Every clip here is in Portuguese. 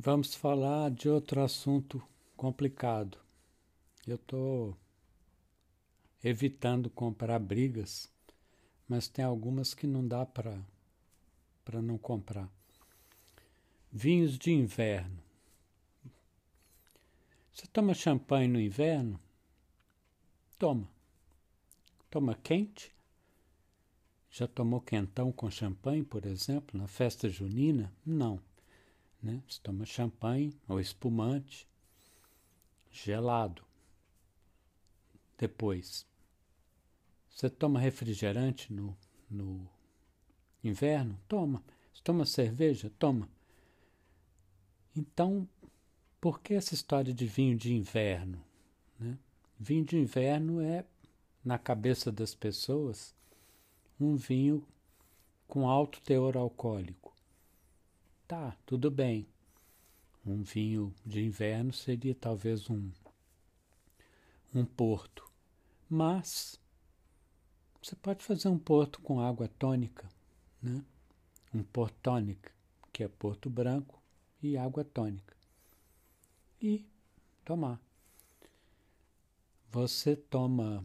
Vamos falar de outro assunto complicado. Eu estou evitando comprar brigas, mas tem algumas que não dá para não comprar. Vinhos de inverno. Você toma champanhe no inverno? Toma. Toma quente? Já tomou quentão com champanhe, por exemplo, na festa junina? Não. Né? Você toma champanhe ou espumante gelado. Depois, você toma refrigerante no, no inverno? Toma. Você toma cerveja? Toma. Então, por que essa história de vinho de inverno? Né? Vinho de inverno é, na cabeça das pessoas, um vinho com alto teor alcoólico. Tá, tudo bem. Um vinho de inverno seria talvez um, um porto. Mas você pode fazer um porto com água tônica, né? um porto tônico, que é porto branco e água tônica. E tomar. Você toma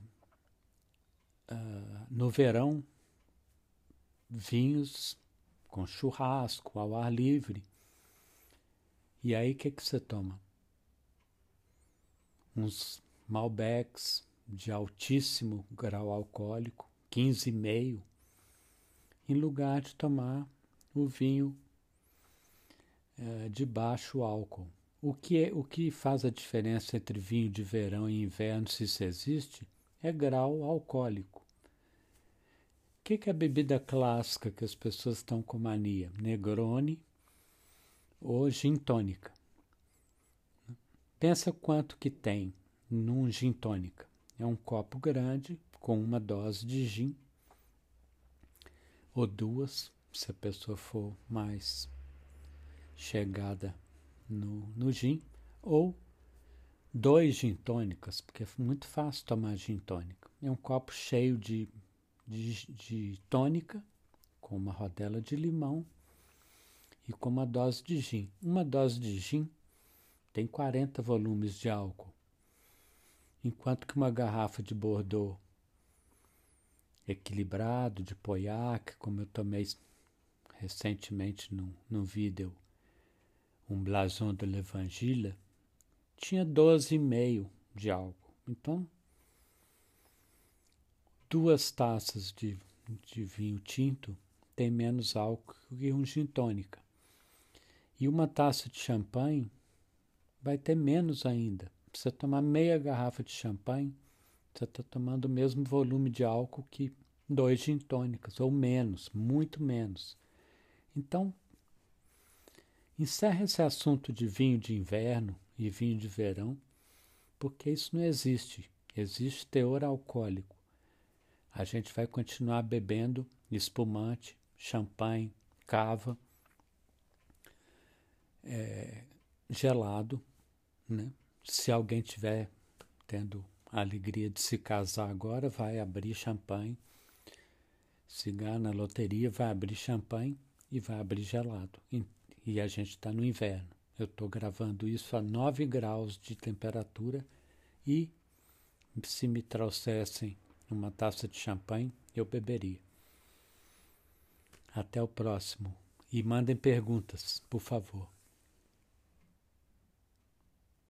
uh, no verão vinhos com churrasco, ao ar livre. E aí o que, que você toma? Uns Malbecs de altíssimo grau alcoólico, 15,5, em lugar de tomar o vinho é, de baixo álcool. O que, é, o que faz a diferença entre vinho de verão e inverno, se isso existe, é grau alcoólico. O que, que é a bebida clássica que as pessoas estão com mania? Negroni ou gin tônica. Pensa quanto que tem num gin tônica. É um copo grande com uma dose de gin ou duas, se a pessoa for mais chegada no, no gin, ou dois gin tônicas, porque é muito fácil tomar gin tônica. É um copo cheio de de, de tônica, com uma rodela de limão e com uma dose de gin. Uma dose de gin tem 40 volumes de álcool, enquanto que uma garrafa de Bordeaux equilibrado, de Pauillac, como eu tomei recentemente num, num vídeo, um blason de l'Evangile, tinha 12,5 de álcool. Então, duas taças de, de vinho tinto tem menos álcool que um gin tônica. E uma taça de champanhe vai ter menos ainda. Você tomar meia garrafa de champanhe, você está tomando o mesmo volume de álcool que dois gin tônicas, ou menos, muito menos. Então, encerra esse assunto de vinho de inverno e vinho de verão, porque isso não existe. Existe teor alcoólico a gente vai continuar bebendo espumante, champanhe, cava, é, gelado, né? Se alguém tiver tendo a alegria de se casar agora, vai abrir champanhe. Se ganhar na loteria, vai abrir champanhe e vai abrir gelado. E, e a gente está no inverno. Eu estou gravando isso a 9 graus de temperatura e se me trouxessem uma taça de champanhe, eu beberia. Até o próximo. E mandem perguntas, por favor.